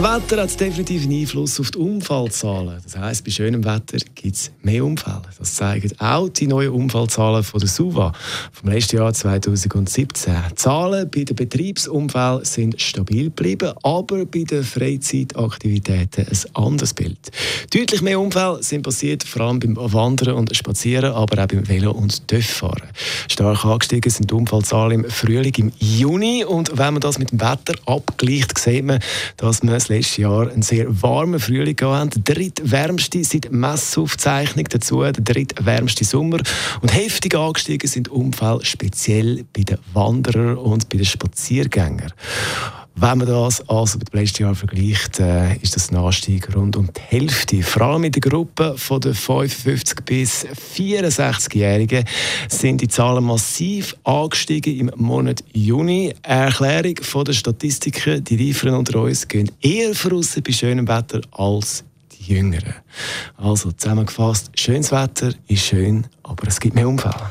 Das Wetter hat definitiv einen Einfluss auf die Unfallzahlen. Das heisst, bei schönem Wetter gibt es mehr Unfälle. Das zeigen auch die neuen Unfallzahlen von der SUVA vom letzten Jahr 2017. Die Zahlen bei den Betriebsunfällen sind stabil geblieben, aber bei den Freizeitaktivitäten ein anderes Bild. Deutlich mehr Unfälle sind passiert, vor allem beim Wandern und Spazieren, aber auch beim Velo- und Töfffahren. Stark angestiegen sind die Unfallzahlen im Frühling, im Juni. Und wenn man das mit dem Wetter abgleicht, sieht man, dass man das letzte Jahr einen sehr warmen Frühling gehabt. Der drittwärmste seit Messaufzeichnung dazu, der drittwärmste Sommer. Und heftig angestiegen sind Unfälle speziell bei den Wanderern und bei den Spaziergängern. Wenn man das also mit dem letzten Jahr vergleicht, äh, ist das ein Anstieg rund um die Hälfte. Vor allem in der Gruppe von den 55 bis 64-Jährigen sind die Zahlen massiv angestiegen im Monat Juni. Erklärung von den Statistiken, die Reiferen unter uns gehen eher voraus bei schönem Wetter als die Jüngeren. Also zusammengefasst, schönes Wetter ist schön, aber es gibt mehr Unfälle.